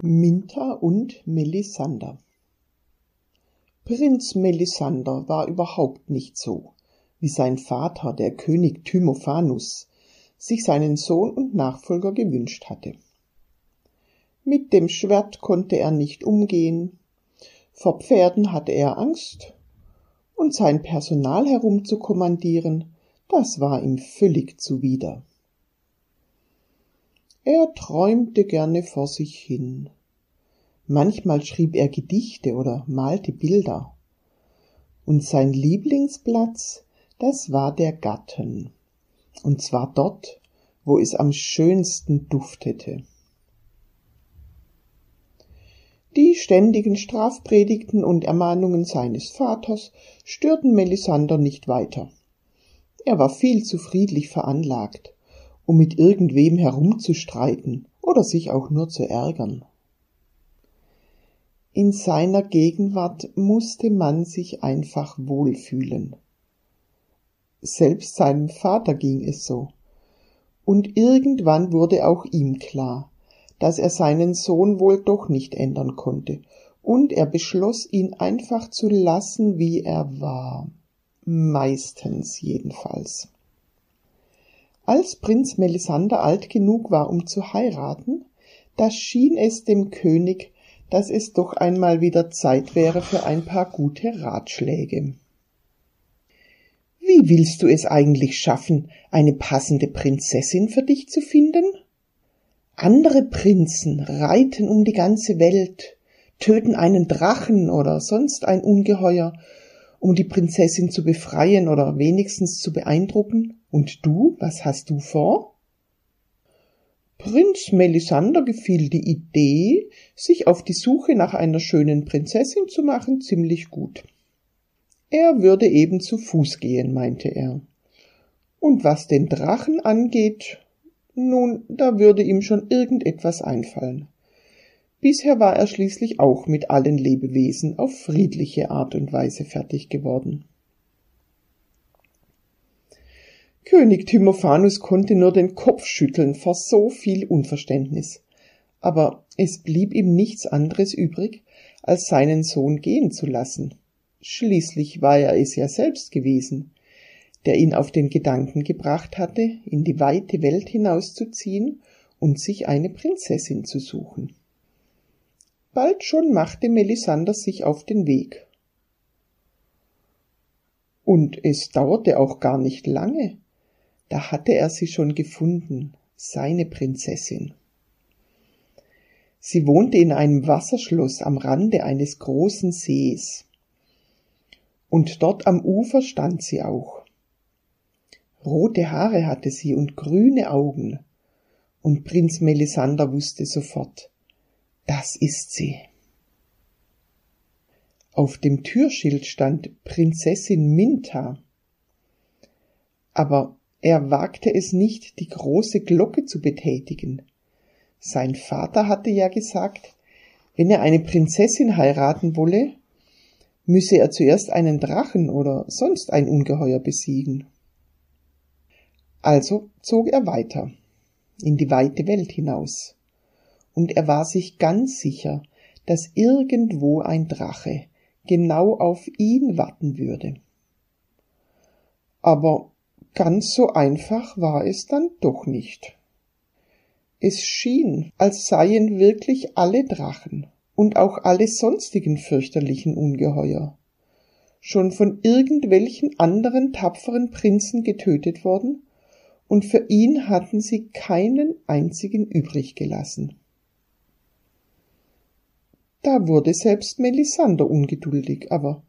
Minta und Melissander Prinz Melissander war überhaupt nicht so, wie sein Vater, der König Tymophanus, sich seinen Sohn und Nachfolger gewünscht hatte. Mit dem Schwert konnte er nicht umgehen, vor Pferden hatte er Angst, und sein Personal herumzukommandieren, das war ihm völlig zuwider. Er träumte gerne vor sich hin. Manchmal schrieb er Gedichte oder malte Bilder. Und sein Lieblingsplatz, das war der Garten. Und zwar dort, wo es am schönsten duftete. Die ständigen Strafpredigten und Ermahnungen seines Vaters störten Melissander nicht weiter. Er war viel zu friedlich veranlagt um mit irgendwem herumzustreiten oder sich auch nur zu ärgern. In seiner Gegenwart musste man sich einfach wohlfühlen. Selbst seinem Vater ging es so. Und irgendwann wurde auch ihm klar, dass er seinen Sohn wohl doch nicht ändern konnte, und er beschloss, ihn einfach zu lassen, wie er war. Meistens jedenfalls. Als Prinz Melissander alt genug war, um zu heiraten, da schien es dem König, dass es doch einmal wieder Zeit wäre für ein paar gute Ratschläge. Wie willst du es eigentlich schaffen, eine passende Prinzessin für dich zu finden? Andere Prinzen reiten um die ganze Welt, töten einen Drachen oder sonst ein Ungeheuer, um die Prinzessin zu befreien oder wenigstens zu beeindrucken? Und du, was hast du vor? Prinz Melissander gefiel die Idee, sich auf die Suche nach einer schönen Prinzessin zu machen, ziemlich gut. Er würde eben zu Fuß gehen, meinte er. Und was den Drachen angeht, nun, da würde ihm schon irgendetwas einfallen. Bisher war er schließlich auch mit allen Lebewesen auf friedliche Art und Weise fertig geworden. König Timophanus konnte nur den Kopf schütteln vor so viel Unverständnis. Aber es blieb ihm nichts anderes übrig, als seinen Sohn gehen zu lassen. Schließlich war er es ja selbst gewesen, der ihn auf den Gedanken gebracht hatte, in die weite Welt hinauszuziehen und sich eine Prinzessin zu suchen. Bald schon machte Melissander sich auf den Weg. Und es dauerte auch gar nicht lange, da hatte er sie schon gefunden, seine Prinzessin. Sie wohnte in einem Wasserschloss am Rande eines großen Sees. Und dort am Ufer stand sie auch. Rote Haare hatte sie und grüne Augen. Und Prinz Melissander wusste sofort, das ist sie. Auf dem Türschild stand Prinzessin Minta. Aber er wagte es nicht, die große Glocke zu betätigen. Sein Vater hatte ja gesagt, wenn er eine Prinzessin heiraten wolle, müsse er zuerst einen Drachen oder sonst ein Ungeheuer besiegen. Also zog er weiter in die weite Welt hinaus, und er war sich ganz sicher, dass irgendwo ein Drache genau auf ihn warten würde. Aber Ganz so einfach war es dann doch nicht. Es schien, als seien wirklich alle Drachen und auch alle sonstigen fürchterlichen Ungeheuer schon von irgendwelchen anderen tapferen Prinzen getötet worden, und für ihn hatten sie keinen einzigen übrig gelassen. Da wurde selbst Melissander ungeduldig, aber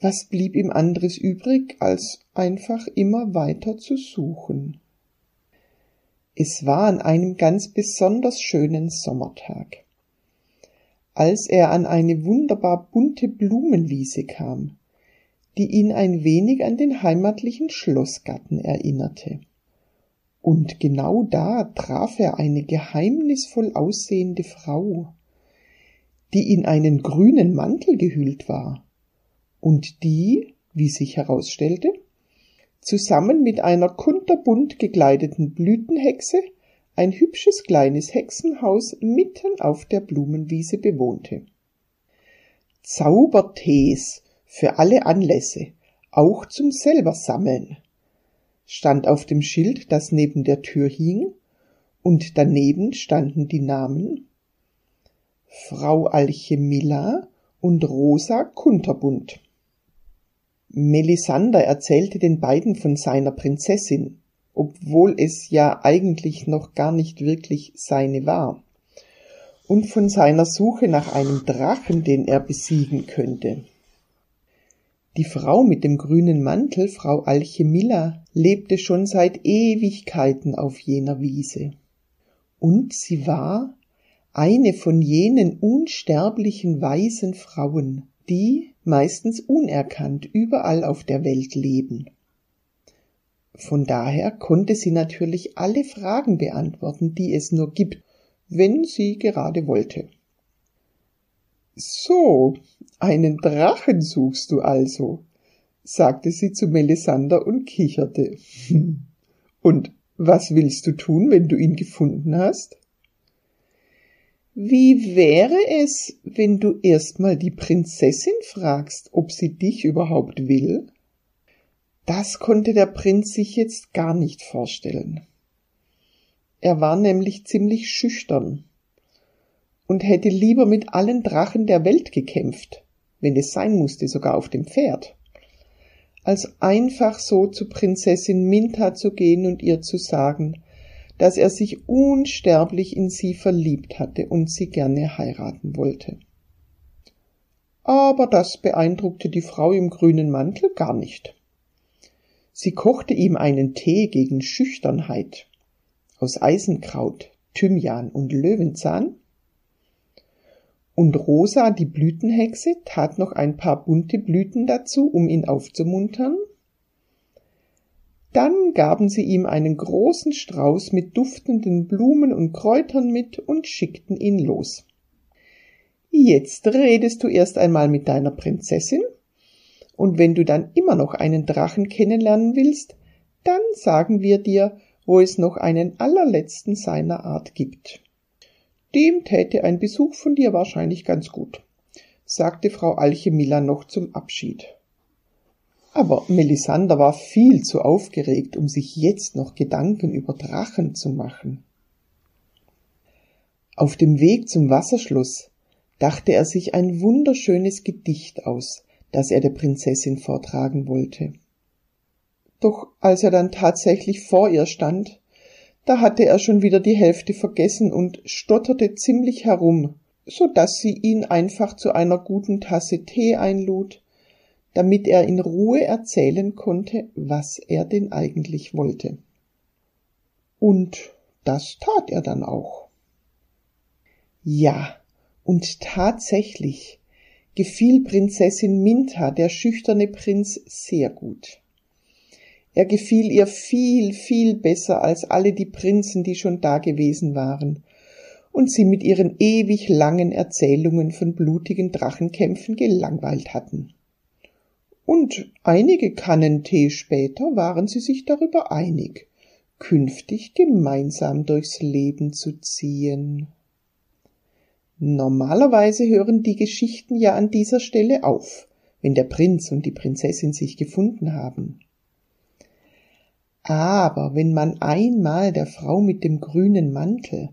was blieb ihm anderes übrig, als einfach immer weiter zu suchen? Es war an einem ganz besonders schönen Sommertag. Als er an eine wunderbar bunte Blumenwiese kam, die ihn ein wenig an den heimatlichen Schlossgarten erinnerte. Und genau da traf er eine geheimnisvoll aussehende Frau, die in einen grünen Mantel gehüllt war und die, wie sich herausstellte, zusammen mit einer kunterbunt gekleideten Blütenhexe ein hübsches kleines Hexenhaus mitten auf der Blumenwiese bewohnte. Zaubertees für alle Anlässe, auch zum selber sammeln, stand auf dem Schild, das neben der Tür hing, und daneben standen die Namen Frau Alchemilla und Rosa Kunterbund. Melissander erzählte den beiden von seiner Prinzessin, obwohl es ja eigentlich noch gar nicht wirklich seine war, und von seiner Suche nach einem Drachen, den er besiegen könnte. Die Frau mit dem grünen Mantel, Frau Alchemilla, lebte schon seit Ewigkeiten auf jener Wiese. Und sie war eine von jenen unsterblichen weisen Frauen, die meistens unerkannt überall auf der Welt leben. Von daher konnte sie natürlich alle Fragen beantworten, die es nur gibt, wenn sie gerade wollte. So, einen Drachen suchst du also, sagte sie zu Melissander und kicherte. Und was willst du tun, wenn du ihn gefunden hast? Wie wäre es, wenn du erstmal die Prinzessin fragst, ob sie dich überhaupt will? Das konnte der Prinz sich jetzt gar nicht vorstellen. Er war nämlich ziemlich schüchtern und hätte lieber mit allen Drachen der Welt gekämpft, wenn es sein musste, sogar auf dem Pferd, als einfach so zu Prinzessin Minta zu gehen und ihr zu sagen, dass er sich unsterblich in sie verliebt hatte und sie gerne heiraten wollte. Aber das beeindruckte die Frau im grünen Mantel gar nicht. Sie kochte ihm einen Tee gegen Schüchternheit aus Eisenkraut, Thymian und Löwenzahn. Und Rosa, die Blütenhexe, tat noch ein paar bunte Blüten dazu, um ihn aufzumuntern. Dann gaben sie ihm einen großen Strauß mit duftenden Blumen und Kräutern mit und schickten ihn los. Jetzt redest du erst einmal mit deiner Prinzessin und wenn du dann immer noch einen Drachen kennenlernen willst, dann sagen wir dir, wo es noch einen allerletzten seiner Art gibt. Dem täte ein Besuch von dir wahrscheinlich ganz gut, sagte Frau Alchemilla noch zum Abschied. Aber Melissander war viel zu aufgeregt, um sich jetzt noch Gedanken über Drachen zu machen. Auf dem Weg zum Wasserschloss dachte er sich ein wunderschönes Gedicht aus, das er der Prinzessin vortragen wollte. Doch als er dann tatsächlich vor ihr stand, da hatte er schon wieder die Hälfte vergessen und stotterte ziemlich herum, so dass sie ihn einfach zu einer guten Tasse Tee einlud, damit er in Ruhe erzählen konnte, was er denn eigentlich wollte. Und das tat er dann auch. Ja, und tatsächlich, gefiel Prinzessin Minta, der schüchterne Prinz, sehr gut. Er gefiel ihr viel, viel besser als alle die Prinzen, die schon da gewesen waren und sie mit ihren ewig langen Erzählungen von blutigen Drachenkämpfen gelangweilt hatten. Und einige Kannen Tee später waren sie sich darüber einig, künftig gemeinsam durchs Leben zu ziehen. Normalerweise hören die Geschichten ja an dieser Stelle auf, wenn der Prinz und die Prinzessin sich gefunden haben. Aber wenn man einmal der Frau mit dem grünen Mantel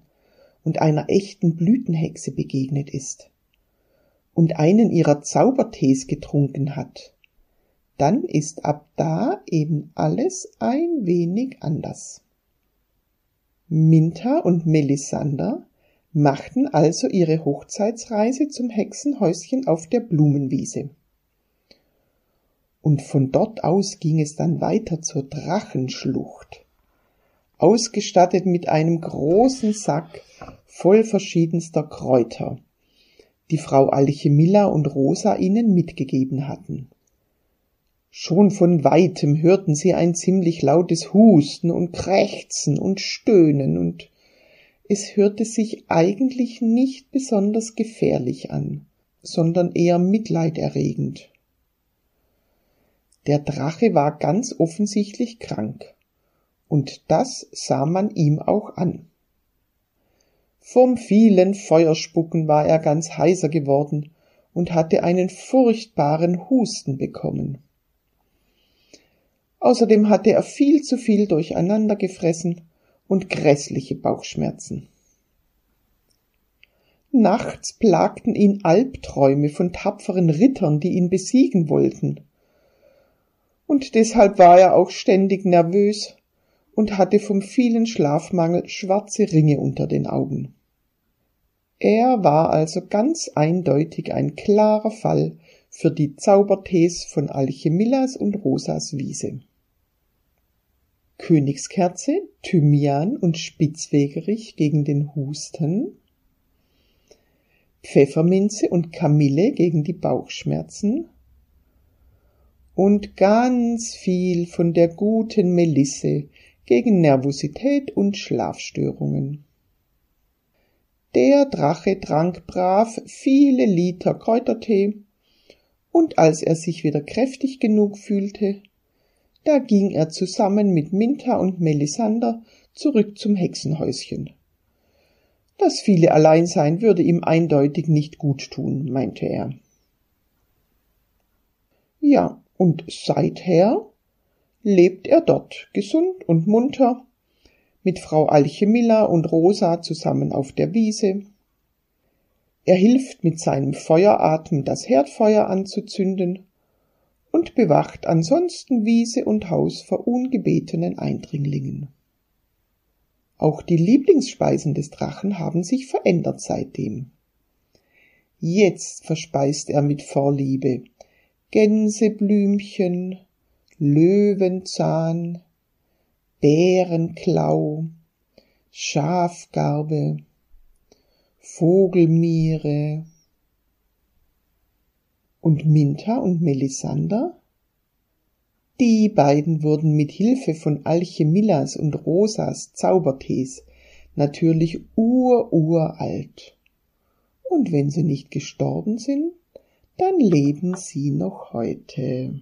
und einer echten Blütenhexe begegnet ist und einen ihrer Zaubertees getrunken hat, dann ist ab da eben alles ein wenig anders. Minta und Melissander machten also ihre Hochzeitsreise zum Hexenhäuschen auf der Blumenwiese. Und von dort aus ging es dann weiter zur Drachenschlucht, ausgestattet mit einem großen Sack voll verschiedenster Kräuter, die Frau Alchemilla und Rosa ihnen mitgegeben hatten. Schon von weitem hörten sie ein ziemlich lautes Husten und Krächzen und Stöhnen und es hörte sich eigentlich nicht besonders gefährlich an, sondern eher mitleiderregend. Der Drache war ganz offensichtlich krank, und das sah man ihm auch an. Vom vielen Feuerspucken war er ganz heiser geworden und hatte einen furchtbaren Husten bekommen. Außerdem hatte er viel zu viel durcheinander gefressen und grässliche Bauchschmerzen. Nachts plagten ihn Albträume von tapferen Rittern, die ihn besiegen wollten. Und deshalb war er auch ständig nervös und hatte vom vielen Schlafmangel schwarze Ringe unter den Augen. Er war also ganz eindeutig ein klarer Fall für die Zaubertees von Alchemillas und Rosas Wiese. Königskerze, Thymian und Spitzwegerich gegen den Husten, Pfefferminze und Kamille gegen die Bauchschmerzen und ganz viel von der guten Melisse gegen Nervosität und Schlafstörungen. Der Drache trank brav viele Liter Kräutertee, und als er sich wieder kräftig genug fühlte, da ging er zusammen mit Minta und Melissander zurück zum Hexenhäuschen. Das viele Alleinsein würde ihm eindeutig nicht gut tun, meinte er. Ja, und seither lebt er dort, gesund und munter, mit Frau Alchemilla und Rosa zusammen auf der Wiese. Er hilft mit seinem Feueratem das Herdfeuer anzuzünden und bewacht ansonsten Wiese und Haus vor ungebetenen Eindringlingen. Auch die Lieblingsspeisen des Drachen haben sich verändert seitdem. Jetzt verspeist er mit Vorliebe Gänseblümchen, Löwenzahn, Bärenklau, Schafgarbe, Vogelmiere, und Minta und Melissander? Die beiden wurden mit Hilfe von Alchemillas und Rosas Zaubertees natürlich ururalt. Und wenn sie nicht gestorben sind, dann leben sie noch heute.